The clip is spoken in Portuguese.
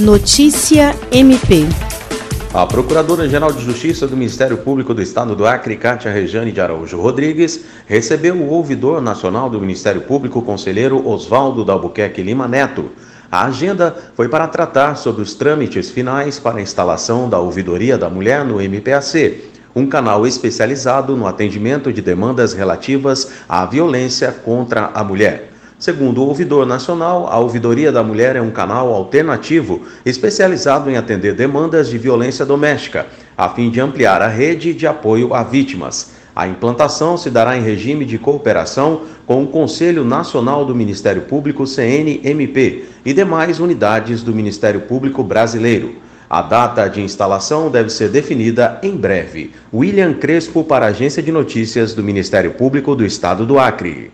Notícia MP. A Procuradora-Geral de Justiça do Ministério Público do Estado do Acre, Cátia Rejane de Araújo Rodrigues, recebeu o ouvidor nacional do Ministério Público, conselheiro Oswaldo Dalbuquerque Lima Neto. A agenda foi para tratar sobre os trâmites finais para a instalação da Ouvidoria da Mulher no MPAC, um canal especializado no atendimento de demandas relativas à violência contra a mulher. Segundo o ouvidor nacional, a Ouvidoria da Mulher é um canal alternativo especializado em atender demandas de violência doméstica, a fim de ampliar a rede de apoio a vítimas. A implantação se dará em regime de cooperação com o Conselho Nacional do Ministério Público CNMP e demais unidades do Ministério Público Brasileiro. A data de instalação deve ser definida em breve. William Crespo para a Agência de Notícias do Ministério Público do Estado do Acre.